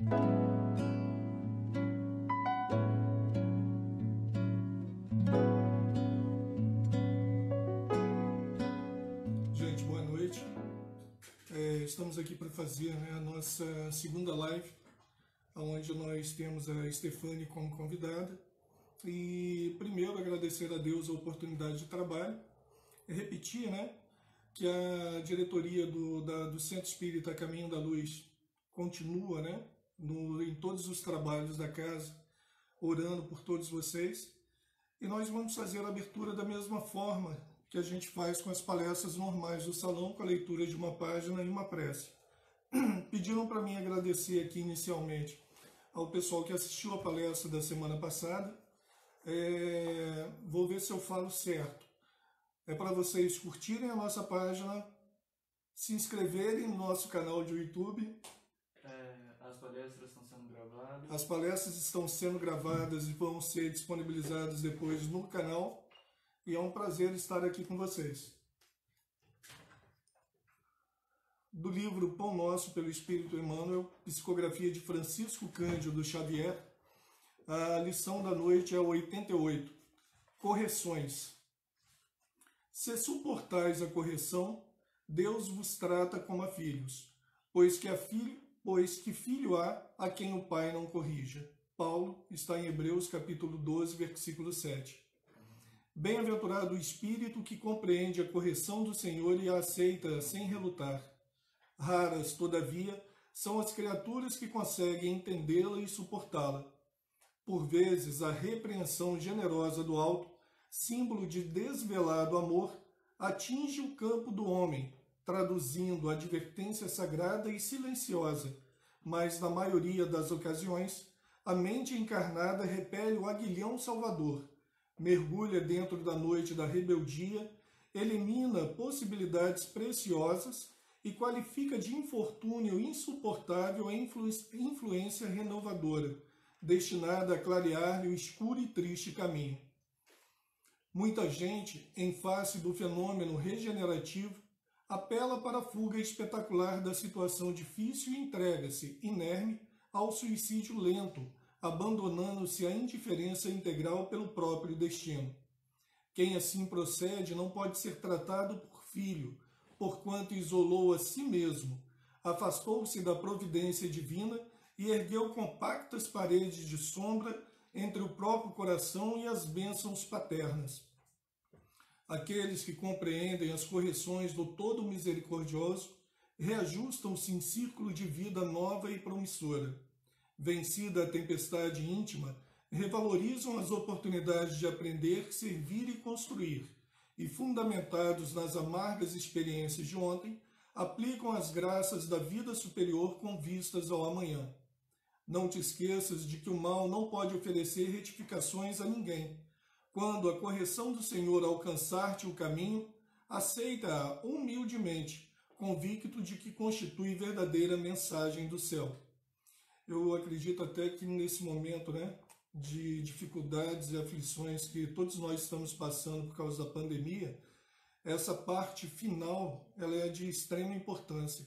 Gente, boa noite. É, estamos aqui para fazer né, a nossa segunda live, onde nós temos a Stefane como convidada. E primeiro agradecer a Deus a oportunidade de trabalho, e repetir né, que a diretoria do, da, do Centro Espírita Caminho da Luz continua né, no, em todos os trabalhos da casa, orando por todos vocês. E nós vamos fazer a abertura da mesma forma que a gente faz com as palestras normais do salão, com a leitura de uma página e uma prece. Pediram para mim agradecer aqui inicialmente ao pessoal que assistiu a palestra da semana passada. É, vou ver se eu falo certo. É para vocês curtirem a nossa página, se inscreverem no nosso canal de YouTube. É, as palestras estão sendo gravadas. As palestras estão sendo gravadas e vão ser disponibilizadas depois no canal. E é um prazer estar aqui com vocês. Do livro Pão Nosso pelo Espírito Emmanuel, psicografia de Francisco Cândido Xavier, a lição da noite é 88. Correções. Se suportais a correção, Deus vos trata como a filhos, pois que, a filho, pois que filho há a quem o pai não corrija. Paulo está em Hebreus capítulo 12, versículo 7. Bem-aventurado o espírito que compreende a correção do Senhor e a aceita sem relutar. Raras, todavia, são as criaturas que conseguem entendê-la e suportá-la. Por vezes, a repreensão generosa do alto, símbolo de desvelado amor, atinge o campo do homem, traduzindo a advertência sagrada e silenciosa, mas na maioria das ocasiões, a mente encarnada repele o aguilhão salvador, mergulha dentro da noite da rebeldia, elimina possibilidades preciosas e qualifica de infortúnio insuportável a influência renovadora, destinada a clarear-lhe o escuro e triste caminho. Muita gente, em face do fenômeno regenerativo, apela para a fuga espetacular da situação difícil e entrega-se, inerme, ao suicídio lento, abandonando-se à indiferença integral pelo próprio destino. Quem assim procede não pode ser tratado por filho, porquanto isolou a si mesmo, afastou-se da providência divina e ergueu compactas paredes de sombra entre o próprio coração e as bênçãos paternas. Aqueles que compreendem as correções do Todo Misericordioso reajustam-se em círculo de vida nova e promissora. Vencida a tempestade íntima, revalorizam as oportunidades de aprender, servir e construir, e fundamentados nas amargas experiências de ontem, aplicam as graças da vida superior com vistas ao amanhã. Não te esqueças de que o mal não pode oferecer retificações a ninguém. Quando a correção do Senhor alcançar-te o caminho, aceita-a humildemente, convicto de que constitui verdadeira mensagem do céu. Eu acredito até que nesse momento, né, de dificuldades e aflições que todos nós estamos passando por causa da pandemia, essa parte final ela é de extrema importância.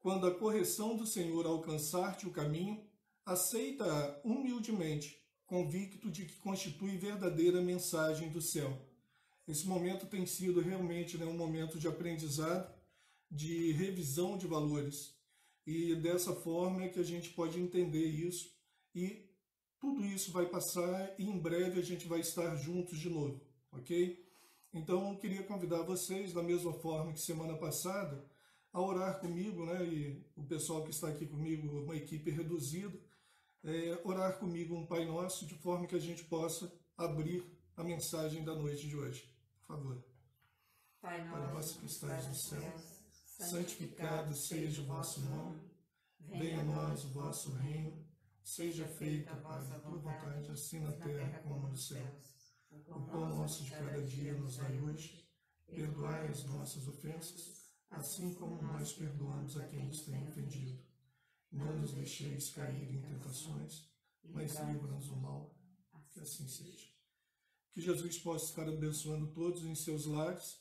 Quando a correção do Senhor alcançar-te o caminho, aceita humildemente, convicto de que constitui verdadeira mensagem do céu. Esse momento tem sido realmente né, um momento de aprendizado, de revisão de valores. E dessa forma é que a gente pode entender isso e tudo isso vai passar e em breve a gente vai estar juntos de novo, ok? Então, queria convidar vocês, da mesma forma que semana passada, a orar comigo, né? E o pessoal que está aqui comigo, uma equipe reduzida, é, orar comigo um Pai Nosso, de forma que a gente possa abrir a mensagem da noite de hoje. Por favor. Pai Pai nosso que estás no céu, santificado seja o vosso nome, venha a nós o vosso reino, seja feita a tua vontade, assim na terra como nos céus. O pão nosso de cada dia nos dai hoje, perdoai as nossas ofensas, assim como nós perdoamos a quem nos tem ofendido não nos deixeis cair em tentações, mas livra-nos do mal. Que assim seja. Que Jesus possa estar abençoando todos em seus lares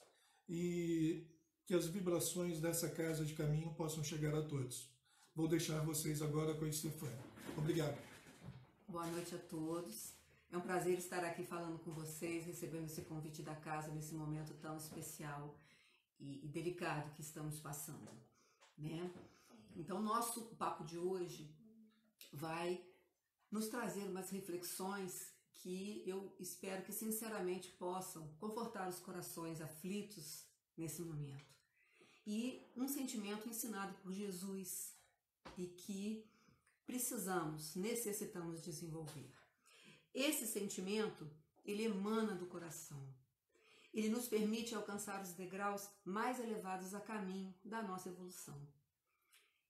e que as vibrações dessa casa de caminho possam chegar a todos. Vou deixar vocês agora com a Estefânia. Obrigado. Boa noite a todos. É um prazer estar aqui falando com vocês, recebendo esse convite da casa nesse momento tão especial e, e delicado que estamos passando, né? Então, nosso papo de hoje vai nos trazer umas reflexões que eu espero que sinceramente possam confortar os corações aflitos nesse momento. E um sentimento ensinado por Jesus e que precisamos, necessitamos desenvolver. Esse sentimento, ele emana do coração. Ele nos permite alcançar os degraus mais elevados a caminho da nossa evolução.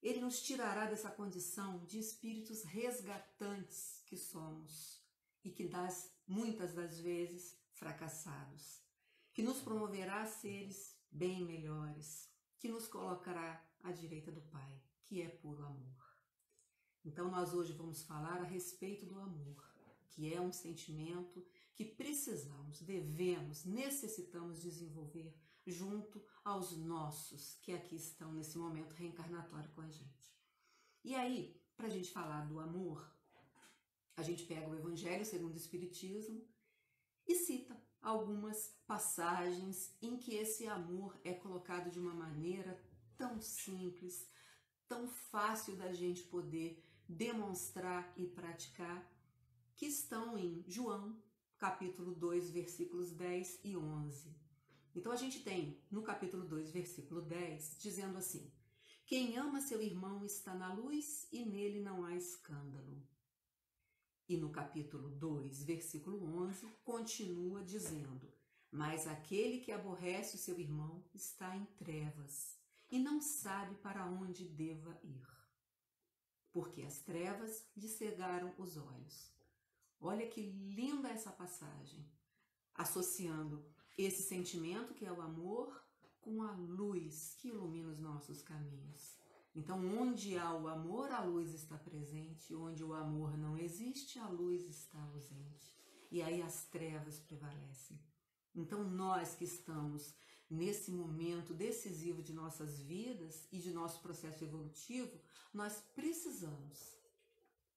Ele nos tirará dessa condição de espíritos resgatantes que somos e que das muitas das vezes fracassados, que nos promoverá a seres bem melhores, que nos colocará à direita do Pai, que é puro amor. Então, nós hoje vamos falar a respeito do amor, que é um sentimento que precisamos, devemos, necessitamos desenvolver junto aos nossos que aqui estão nesse momento reencarnatório com a gente. E aí, para a gente falar do amor, a gente pega o Evangelho segundo o Espiritismo e cita algumas passagens em que esse amor é colocado de uma maneira tão simples, tão fácil da gente poder demonstrar e praticar, que estão em João, capítulo 2, versículos 10 e 11. Então a gente tem no capítulo 2, versículo 10, dizendo assim: Quem ama seu irmão está na luz e nele não há escândalo. E no capítulo 2, versículo 11, continua dizendo: Mas aquele que aborrece o seu irmão está em trevas e não sabe para onde deva ir porque as trevas lhe cegaram os olhos. Olha que linda essa passagem, associando esse sentimento que é o amor com a luz que ilumina os nossos caminhos. Então, onde há o amor, a luz está presente, onde o amor não existe, a luz está ausente. E aí as trevas prevalecem. Então, nós que estamos nesse momento decisivo de nossas vidas e de nosso processo evolutivo, nós precisamos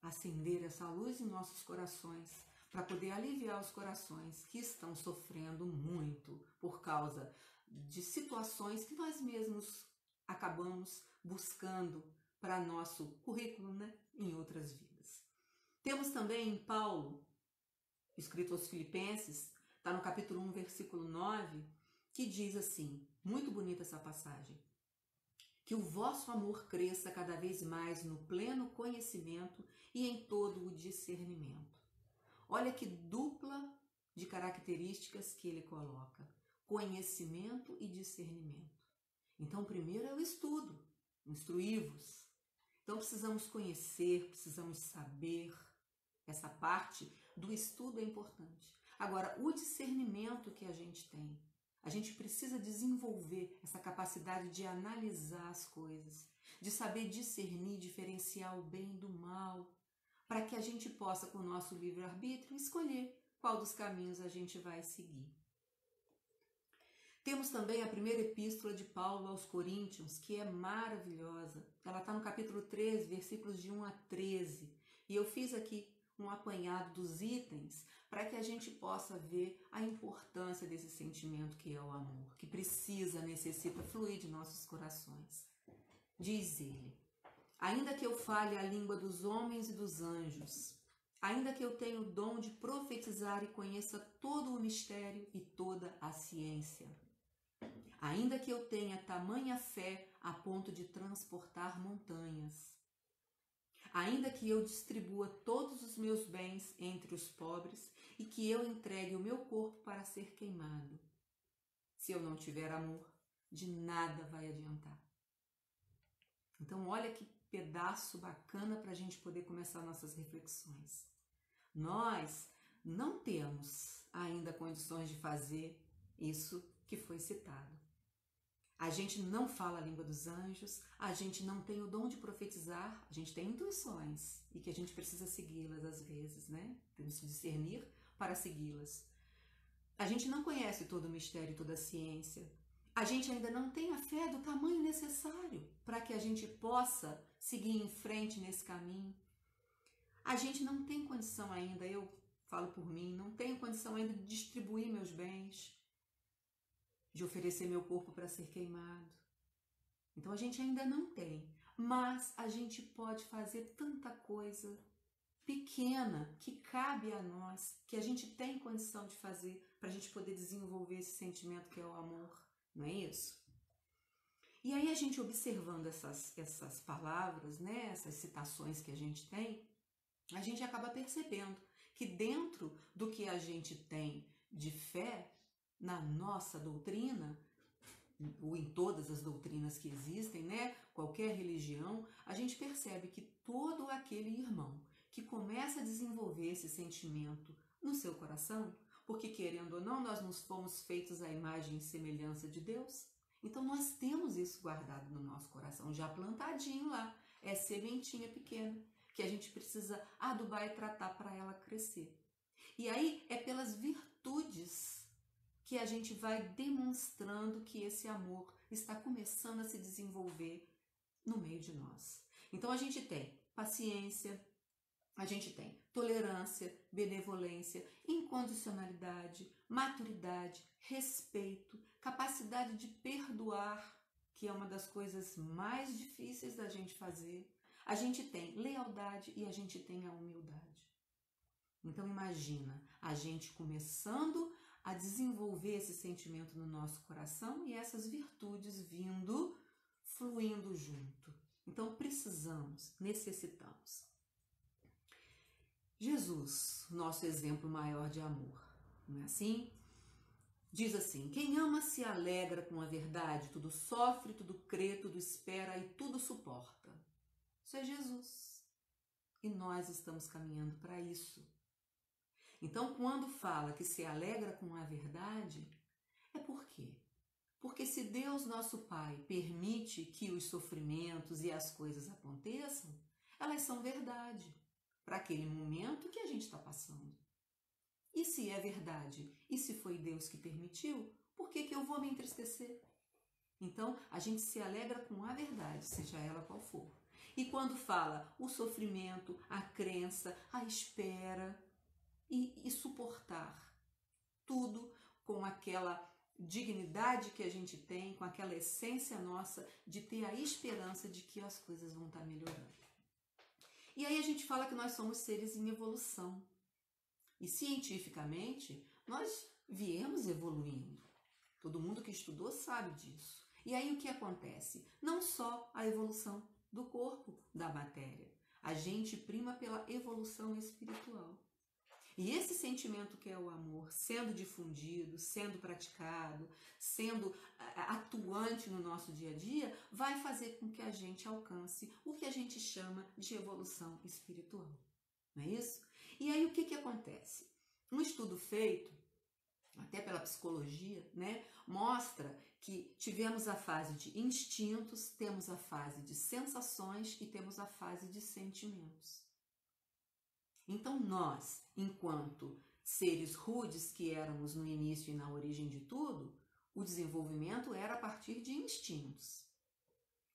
acender essa luz em nossos corações para poder aliviar os corações que estão sofrendo muito por causa de situações que nós mesmos acabamos buscando para nosso currículo, né, em outras vidas. Temos também em Paulo, escrito aos Filipenses, está no capítulo 1, versículo 9, que diz assim: muito bonita essa passagem. Que o vosso amor cresça cada vez mais no pleno conhecimento e em todo o discernimento. Olha que dupla de características que ele coloca: conhecimento e discernimento. Então, primeiro é o estudo, instruí-vos. Então, precisamos conhecer, precisamos saber. Essa parte do estudo é importante. Agora, o discernimento que a gente tem, a gente precisa desenvolver essa capacidade de analisar as coisas, de saber discernir, diferenciar o bem do mal, para que a gente possa, com o nosso livre-arbítrio, escolher qual dos caminhos a gente vai seguir. Temos também a primeira epístola de Paulo aos Coríntios, que é maravilhosa. Ela está no capítulo 13, versículos de 1 a 13. E eu fiz aqui um apanhado dos itens para que a gente possa ver a importância desse sentimento que é o amor, que precisa, necessita fluir de nossos corações. Diz ele: Ainda que eu fale a língua dos homens e dos anjos, ainda que eu tenha o dom de profetizar e conheça todo o mistério e toda a ciência, ainda que eu tenha tamanha fé a ponto de transportar montanhas, ainda que eu distribua todos os meus bens entre os pobres e que eu entregue o meu corpo para ser queimado. Se eu não tiver amor, de nada vai adiantar. Então, olha que pedaço bacana para a gente poder começar nossas reflexões. Nós não temos ainda condições de fazer isso que foi citado. A gente não fala a língua dos anjos, a gente não tem o dom de profetizar, a gente tem intuições e que a gente precisa segui-las às vezes, né? Temos que discernir para segui-las. A gente não conhece todo o mistério toda a ciência. A gente ainda não tem a fé do tamanho necessário para que a gente possa seguir em frente nesse caminho. A gente não tem condição ainda, eu falo por mim, não tenho condição ainda de distribuir meus bens, de oferecer meu corpo para ser queimado. Então a gente ainda não tem, mas a gente pode fazer tanta coisa pequena que cabe a nós, que a gente tem condição de fazer para a gente poder desenvolver esse sentimento que é o amor, não é isso? E aí a gente observando essas, essas palavras, né, essas citações que a gente tem, a gente acaba percebendo que dentro do que a gente tem de fé na nossa doutrina, ou em todas as doutrinas que existem, né, qualquer religião, a gente percebe que todo aquele irmão que começa a desenvolver esse sentimento no seu coração, porque querendo ou não, nós nos fomos feitos à imagem e semelhança de Deus. Então nós temos isso guardado no nosso coração, já plantadinho lá. É sementinha pequena que a gente precisa adubar e tratar para ela crescer. E aí é pelas virtudes que a gente vai demonstrando que esse amor está começando a se desenvolver no meio de nós. Então a gente tem paciência, a gente tem tolerância, benevolência, incondicionalidade, maturidade, respeito, capacidade de perdoar, que é uma das coisas mais difíceis da gente fazer. A gente tem lealdade e a gente tem a humildade. Então imagina a gente começando a desenvolver esse sentimento no nosso coração e essas virtudes vindo, fluindo junto. Então precisamos, necessitamos Jesus, nosso exemplo maior de amor, não é assim? Diz assim: quem ama se alegra com a verdade, tudo sofre, tudo crê, tudo espera e tudo suporta. Isso é Jesus. E nós estamos caminhando para isso. Então, quando fala que se alegra com a verdade, é por quê? Porque se Deus, nosso Pai, permite que os sofrimentos e as coisas aconteçam, elas são verdade para aquele momento que a gente está passando. E se é verdade, e se foi Deus que permitiu, por que, que eu vou me entristecer? Então, a gente se alegra com a verdade, seja ela qual for. E quando fala o sofrimento, a crença, a espera e, e suportar tudo com aquela dignidade que a gente tem, com aquela essência nossa de ter a esperança de que as coisas vão estar tá melhorando. E aí a gente fala que nós somos seres em evolução. E cientificamente, nós viemos evoluindo. Todo mundo que estudou sabe disso. E aí o que acontece? Não só a evolução do corpo, da matéria. A gente prima pela evolução espiritual. E esse sentimento que é o amor, sendo difundido, sendo praticado, sendo atuante no nosso dia a dia, vai fazer com que a gente alcance o que a gente chama de evolução espiritual. Não é isso? E aí o que, que acontece? Um estudo feito, até pela psicologia, né, mostra que tivemos a fase de instintos, temos a fase de sensações e temos a fase de sentimentos. Então, nós, enquanto seres rudes que éramos no início e na origem de tudo, o desenvolvimento era a partir de instintos.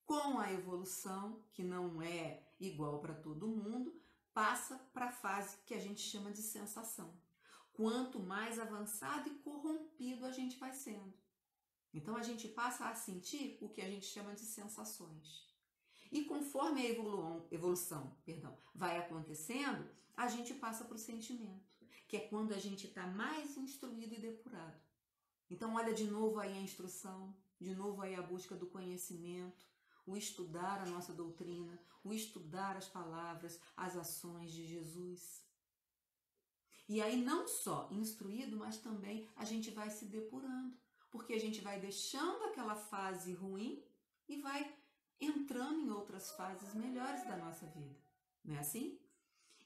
Com a evolução, que não é igual para todo mundo, passa para a fase que a gente chama de sensação. Quanto mais avançado e corrompido a gente vai sendo. Então a gente passa a sentir o que a gente chama de sensações. E conforme a evolução, evolução perdão, vai acontecendo, a gente passa para o sentimento, que é quando a gente está mais instruído e depurado. Então, olha de novo aí a instrução, de novo aí a busca do conhecimento, o estudar a nossa doutrina, o estudar as palavras, as ações de Jesus. E aí, não só instruído, mas também a gente vai se depurando, porque a gente vai deixando aquela fase ruim e vai entrando em outras fases melhores da nossa vida. Não é assim?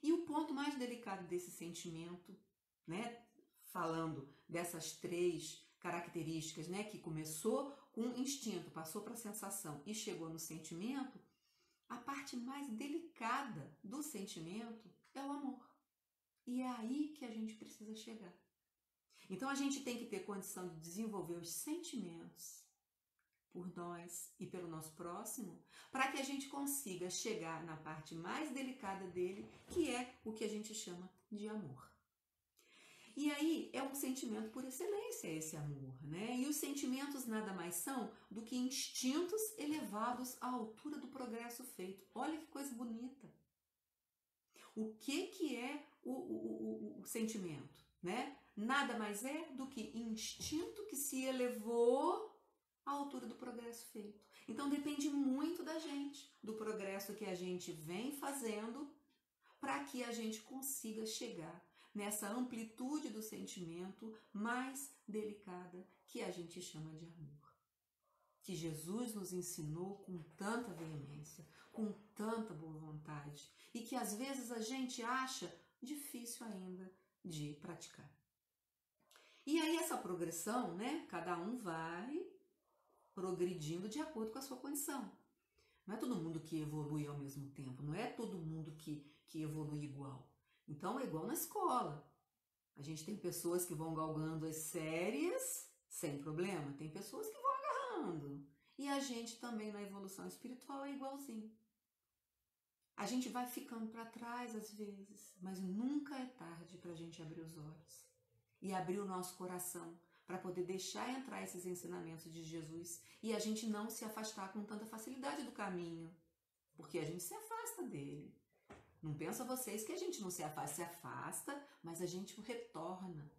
E o ponto mais delicado desse sentimento, né, falando dessas três características, né, que começou com instinto, passou para sensação e chegou no sentimento, a parte mais delicada do sentimento é o amor. E é aí que a gente precisa chegar. Então a gente tem que ter condição de desenvolver os sentimentos por nós e pelo nosso próximo, para que a gente consiga chegar na parte mais delicada dele, que é o que a gente chama de amor. E aí é um sentimento por excelência esse amor, né? E os sentimentos nada mais são do que instintos elevados à altura do progresso feito. Olha que coisa bonita. O que que é o, o, o, o sentimento, né? Nada mais é do que instinto que se elevou à altura do progresso feito. Então depende muito da gente, do progresso que a gente vem fazendo para que a gente consiga chegar nessa amplitude do sentimento mais delicada que a gente chama de amor. Que Jesus nos ensinou com tanta veemência, com tanta boa vontade e que às vezes a gente acha difícil ainda de praticar. E aí essa progressão, né? Cada um vai progredindo de acordo com a sua condição. Não é todo mundo que evolui ao mesmo tempo, não é todo mundo que, que evolui igual. Então é igual na escola. A gente tem pessoas que vão galgando as séries sem problema, tem pessoas que vão agarrando. E a gente também na evolução espiritual é igualzinho. A gente vai ficando para trás às vezes, mas nunca é tarde para a gente abrir os olhos e abrir o nosso coração para poder deixar entrar esses ensinamentos de Jesus e a gente não se afastar com tanta facilidade do caminho, porque a gente se afasta dele. Não pensa vocês que a gente não se afasta, se afasta, mas a gente retorna.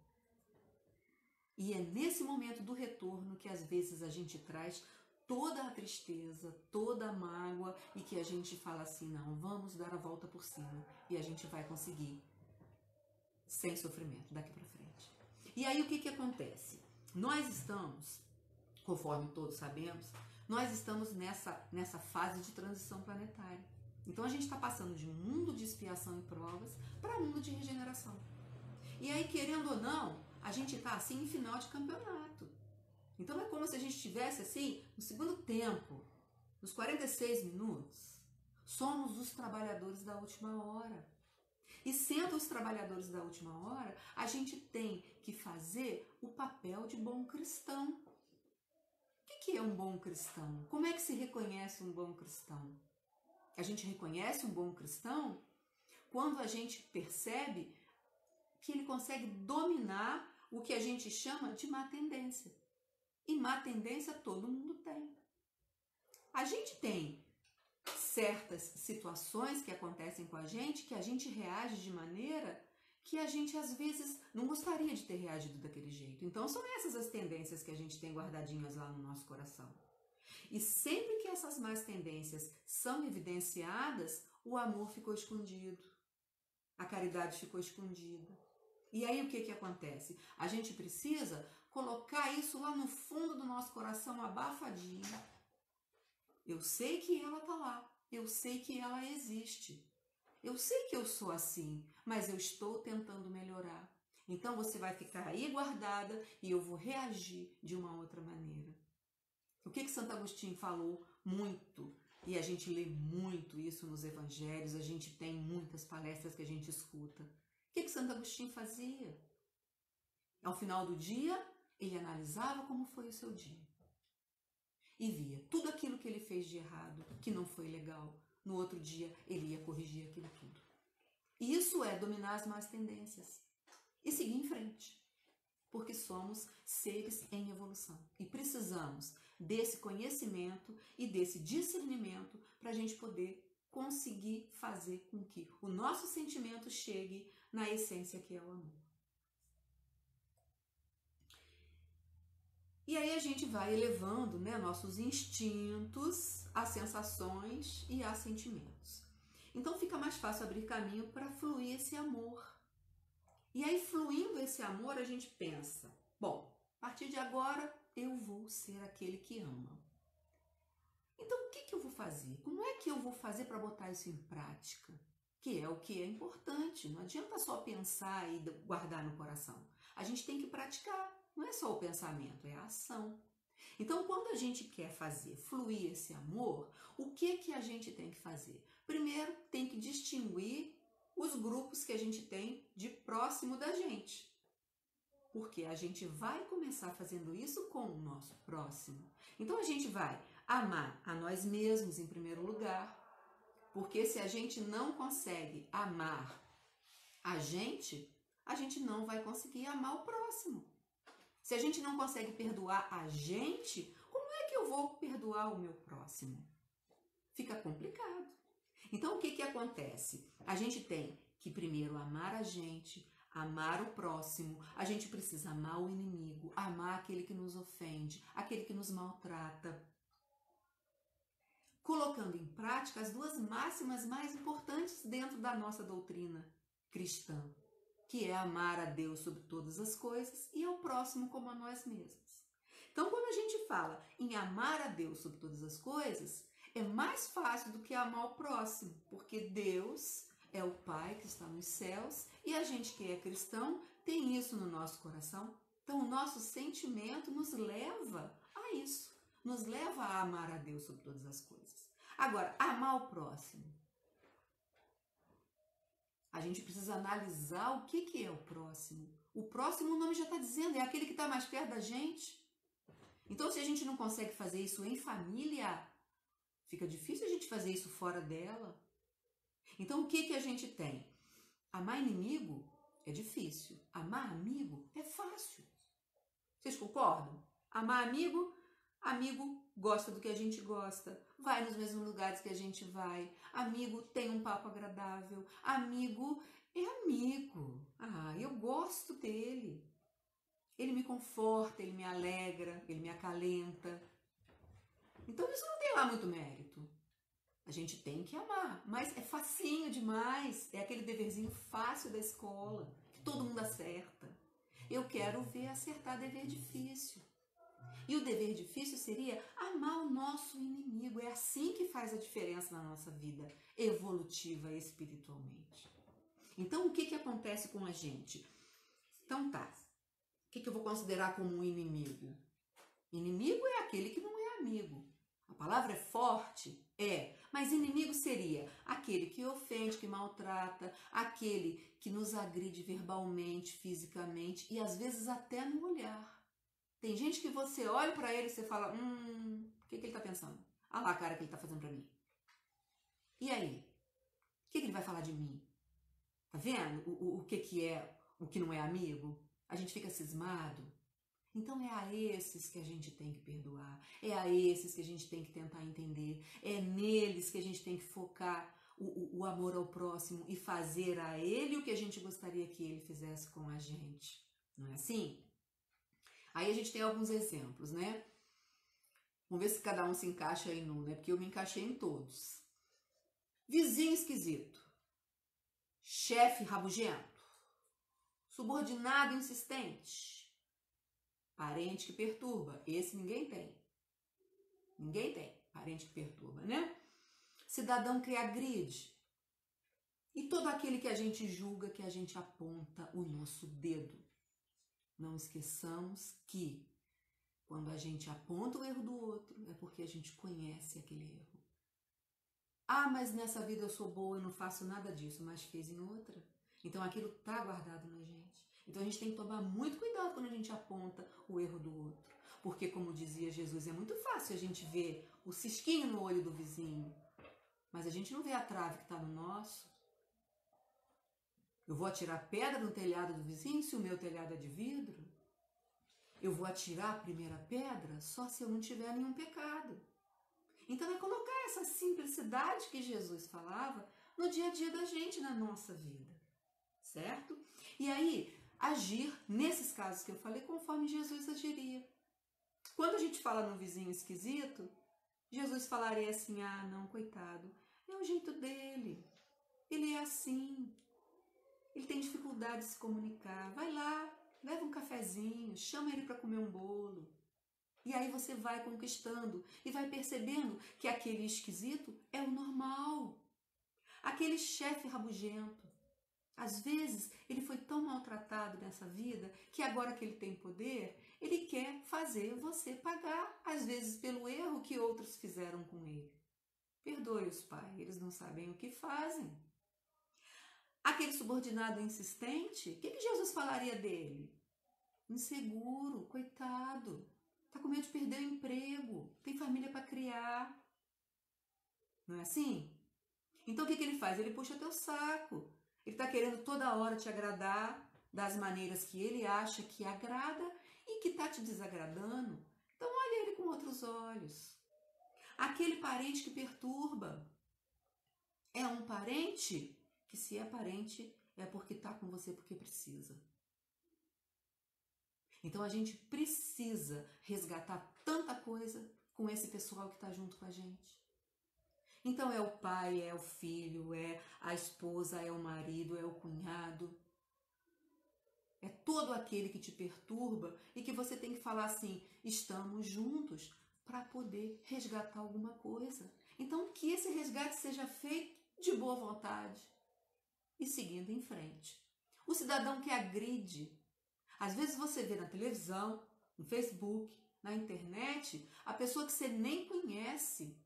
E é nesse momento do retorno que às vezes a gente traz toda a tristeza, toda a mágoa e que a gente fala assim: não, vamos dar a volta por cima e a gente vai conseguir sem sofrimento daqui para frente. E aí o que, que acontece? Nós estamos, conforme todos sabemos, nós estamos nessa, nessa fase de transição planetária. Então a gente está passando de um mundo de expiação e provas para um mundo de regeneração. E aí, querendo ou não, a gente está assim em final de campeonato. Então é como se a gente estivesse assim no segundo tempo, nos 46 minutos. Somos os trabalhadores da última hora. E sendo os trabalhadores da última hora, a gente tem que fazer o papel de bom cristão. O que é um bom cristão? Como é que se reconhece um bom cristão? A gente reconhece um bom cristão quando a gente percebe que ele consegue dominar o que a gente chama de má tendência. E má tendência todo mundo tem. A gente tem certas situações que acontecem com a gente que a gente reage de maneira que a gente às vezes não gostaria de ter reagido daquele jeito. Então são essas as tendências que a gente tem guardadinhas lá no nosso coração. E sempre que essas más tendências são evidenciadas, o amor ficou escondido, a caridade ficou escondida. E aí o que, que acontece? A gente precisa colocar isso lá no fundo do nosso coração abafadinho. Eu sei que ela está lá, eu sei que ela existe. Eu sei que eu sou assim, mas eu estou tentando melhorar. Então você vai ficar aí guardada e eu vou reagir de uma outra maneira. O que, que Santo Agostinho falou muito? E a gente lê muito isso nos evangelhos, a gente tem muitas palestras que a gente escuta. O que, que Santo Agostinho fazia? Ao final do dia, ele analisava como foi o seu dia. E via tudo aquilo que ele fez de errado, que não foi legal. No outro dia, ele ia corrigir aquilo tudo. E isso é dominar as más tendências e seguir em frente. Porque somos seres em evolução e precisamos desse conhecimento e desse discernimento para a gente poder conseguir fazer com que o nosso sentimento chegue na essência que é o amor. E aí a gente vai elevando né, nossos instintos a sensações e a sentimentos. Então fica mais fácil abrir caminho para fluir esse amor. E aí, fluindo esse amor, a gente pensa: bom, a partir de agora eu vou ser aquele que ama. Então, o que, que eu vou fazer? Como é que eu vou fazer para botar isso em prática? Que é o que é importante. Não adianta só pensar e guardar no coração. A gente tem que praticar. Não é só o pensamento, é a ação. Então, quando a gente quer fazer fluir esse amor, o que que a gente tem que fazer? Primeiro, tem que distinguir os grupos que a gente tem de próximo da gente. Porque a gente vai começar fazendo isso com o nosso próximo. Então a gente vai amar a nós mesmos em primeiro lugar, porque se a gente não consegue amar a gente, a gente não vai conseguir amar o próximo. Se a gente não consegue perdoar a gente, como é que eu vou perdoar o meu próximo? Fica complicado. Então o que que acontece? A gente tem que primeiro amar a gente, amar o próximo, a gente precisa amar o inimigo, amar aquele que nos ofende, aquele que nos maltrata. Colocando em prática as duas máximas mais importantes dentro da nossa doutrina cristã, que é amar a Deus sobre todas as coisas e ao próximo como a nós mesmos. Então, quando a gente fala em amar a Deus sobre todas as coisas, é mais fácil do que amar o próximo, porque Deus é o Pai que está nos céus e a gente que é cristão tem isso no nosso coração. Então, o nosso sentimento nos leva a isso, nos leva a amar a Deus sobre todas as coisas. Agora, amar o próximo. A gente precisa analisar o que, que é o próximo. O próximo, o nome já está dizendo, é aquele que está mais perto da gente. Então, se a gente não consegue fazer isso em família, fica difícil a gente fazer isso fora dela. Então, o que, que a gente tem? Amar inimigo é difícil. Amar amigo é fácil. Vocês concordam? Amar amigo, amigo gosta do que a gente gosta, vai nos mesmos lugares que a gente vai. Amigo tem um papo agradável. Amigo é amigo. Ah, eu gosto dele. Ele me conforta, ele me alegra, ele me acalenta. Então isso não tem lá muito mérito. A gente tem que amar, mas é facinho demais. É aquele deverzinho fácil da escola, que todo mundo acerta. Eu quero ver acertar dever difícil. E o dever difícil seria amar o nosso inimigo. É assim que faz a diferença na nossa vida, evolutiva espiritualmente. Então, o que, que acontece com a gente? Então, tá. O que, que eu vou considerar como um inimigo? Inimigo é aquele que não é amigo. A palavra é forte? É. Mas inimigo seria aquele que ofende, que maltrata, aquele que nos agride verbalmente, fisicamente e às vezes até no olhar. Tem gente que você olha para ele e você fala: Hum, o que, que ele tá pensando? Olha lá a cara que ele tá fazendo para mim. E aí? O que, que ele vai falar de mim? Tá vendo o, o, o que, que é, o que não é amigo? A gente fica cismado. Então é a esses que a gente tem que perdoar, é a esses que a gente tem que tentar entender, é neles que a gente tem que focar o, o, o, amor ao próximo e fazer a ele o que a gente gostaria que ele fizesse com a gente. Não é assim? Aí a gente tem alguns exemplos, né? Vamos ver se cada um se encaixa aí num, né? Porque eu me encaixei em todos. Vizinho esquisito. Chefe rabugento. Subordinado insistente Parente que perturba. Esse ninguém tem. Ninguém tem parente que perturba, né? Cidadão que agride. E todo aquele que a gente julga, que a gente aponta o nosso dedo. Não esqueçamos que quando a gente aponta o erro do outro, é porque a gente conhece aquele erro. Ah, mas nessa vida eu sou boa, eu não faço nada disso, mas fez em outra. Então aquilo está guardado na gente. Então a gente tem que tomar muito cuidado quando a gente aponta o erro do outro. Porque, como dizia Jesus, é muito fácil a gente ver o cisquinho no olho do vizinho, mas a gente não vê a trave que está no nosso. Eu vou atirar pedra no telhado do vizinho se o meu telhado é de vidro? Eu vou atirar a primeira pedra só se eu não tiver nenhum pecado. Então é colocar essa simplicidade que Jesus falava no dia a dia da gente, na nossa vida. Certo? E aí, agir, nesses casos que eu falei, conforme Jesus agiria. Quando a gente fala num vizinho esquisito, Jesus falaria assim: ah, não, coitado, é o jeito dele, ele é assim, ele tem dificuldade de se comunicar. Vai lá, leva um cafezinho, chama ele para comer um bolo. E aí você vai conquistando e vai percebendo que aquele esquisito é o normal. Aquele chefe rabugento, às vezes, ele foi tão maltratado nessa vida que agora que ele tem poder, ele quer fazer você pagar, às vezes, pelo erro que outros fizeram com ele. Perdoe-os, pai, eles não sabem o que fazem. Aquele subordinado insistente, o que, que Jesus falaria dele? inseguro, coitado. Tá com medo de perder o emprego, tem família para criar. Não é assim? Então o que, que ele faz? Ele puxa teu saco. Ele está querendo toda hora te agradar das maneiras que ele acha que agrada e que está te desagradando. Então olha ele com outros olhos. Aquele parente que perturba é um parente que, se é parente, é porque está com você porque precisa. Então a gente precisa resgatar tanta coisa com esse pessoal que está junto com a gente. Então é o pai, é o filho, é a esposa, é o marido, é o cunhado. É todo aquele que te perturba e que você tem que falar assim: estamos juntos para poder resgatar alguma coisa. Então que esse resgate seja feito de boa vontade e seguindo em frente. O cidadão que agride, às vezes você vê na televisão, no Facebook, na internet, a pessoa que você nem conhece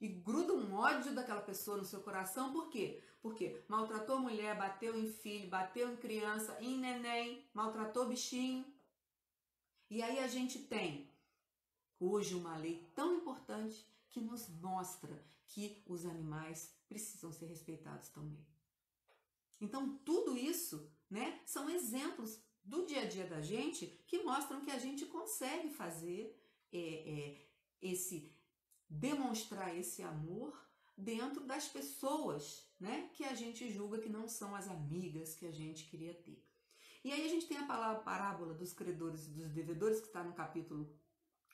e gruda um ódio daquela pessoa no seu coração, por quê? Porque maltratou mulher, bateu em filho, bateu em criança, em neném, maltratou bichinho. E aí a gente tem hoje uma lei tão importante que nos mostra que os animais precisam ser respeitados também. Então, tudo isso né, são exemplos do dia a dia da gente que mostram que a gente consegue fazer é, é, esse demonstrar esse amor dentro das pessoas, né, que a gente julga que não são as amigas que a gente queria ter. E aí a gente tem a palavra parábola dos credores e dos devedores que está no capítulo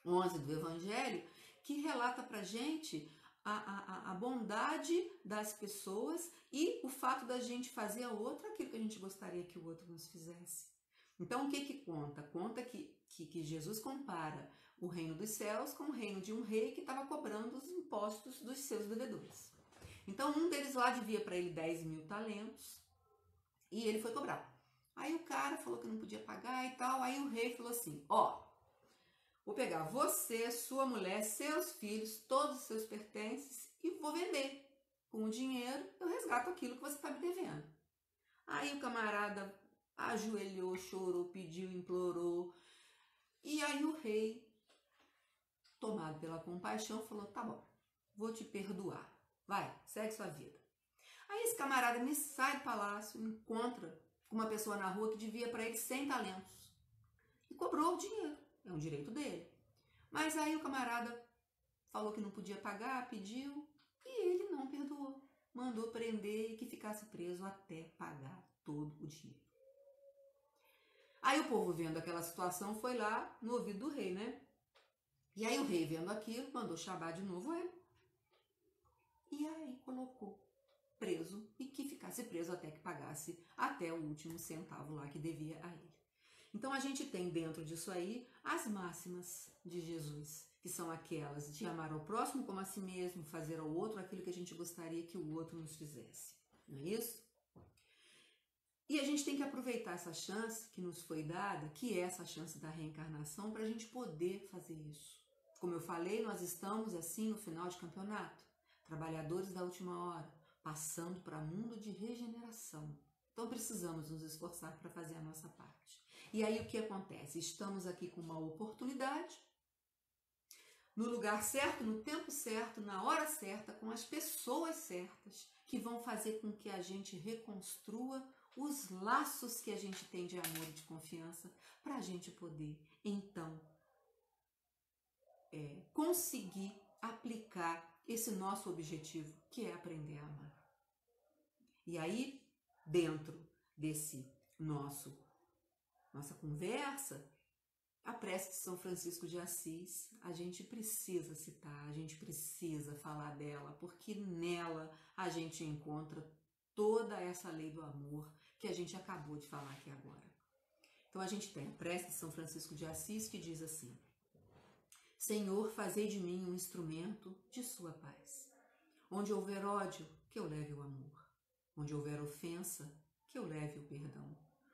11 do Evangelho, que relata para gente a, a, a, bondade das pessoas e o fato da gente fazer ao outro aquilo que a gente gostaria que o outro nos fizesse. Então, o que que conta? Conta que, que, que Jesus compara o reino dos céus com o reino de um rei que estava cobrando os impostos dos seus devedores. Então, um deles lá devia para ele 10 mil talentos e ele foi cobrar. Aí o cara falou que não podia pagar e tal. Aí o rei falou assim: Ó, vou pegar você, sua mulher, seus filhos, todos os seus pertences e vou vender. Com o dinheiro, eu resgato aquilo que você está me devendo. Aí o camarada ajoelhou, chorou, pediu, implorou. E aí o rei tomado pela compaixão, falou: tá bom, vou te perdoar. Vai, segue sua vida. Aí esse camarada me sai do palácio, encontra com uma pessoa na rua que devia para ele 100 talentos e cobrou o dinheiro. É um direito dele. Mas aí o camarada falou que não podia pagar, pediu e ele não perdoou. Mandou prender e que ficasse preso até pagar todo o dinheiro. Aí o povo vendo aquela situação foi lá no ouvido do rei, né? E aí o rei, vendo aquilo, mandou chamar de novo ele. E aí colocou preso e que ficasse preso até que pagasse até o último centavo lá que devia a ele. Então a gente tem dentro disso aí as máximas de Jesus, que são aquelas de amar ao próximo como a si mesmo, fazer ao outro aquilo que a gente gostaria que o outro nos fizesse. Não é isso? E a gente tem que aproveitar essa chance que nos foi dada, que é essa chance da reencarnação, para a gente poder fazer isso. Como eu falei, nós estamos assim no final de campeonato, trabalhadores da última hora, passando para mundo de regeneração. Então precisamos nos esforçar para fazer a nossa parte. E aí o que acontece? Estamos aqui com uma oportunidade, no lugar certo, no tempo certo, na hora certa, com as pessoas certas, que vão fazer com que a gente reconstrua os laços que a gente tem de amor e de confiança, para a gente poder, então, é, conseguir aplicar esse nosso objetivo, que é aprender a amar. E aí, dentro desse nosso nossa conversa, a prece de São Francisco de Assis, a gente precisa citar, a gente precisa falar dela, porque nela a gente encontra toda essa lei do amor que a gente acabou de falar aqui agora. Então a gente tem a prece de São Francisco de Assis que diz assim: Senhor, fazei de mim um instrumento de sua paz. Onde houver ódio, que eu leve o amor. Onde houver ofensa, que eu leve o perdão.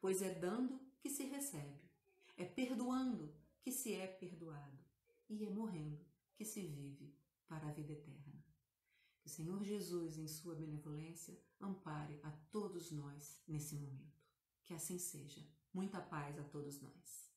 pois é dando que se recebe, é perdoando que se é perdoado, e é morrendo que se vive para a vida eterna. Que o Senhor Jesus, em sua benevolência, ampare a todos nós nesse momento. Que assim seja. Muita paz a todos nós.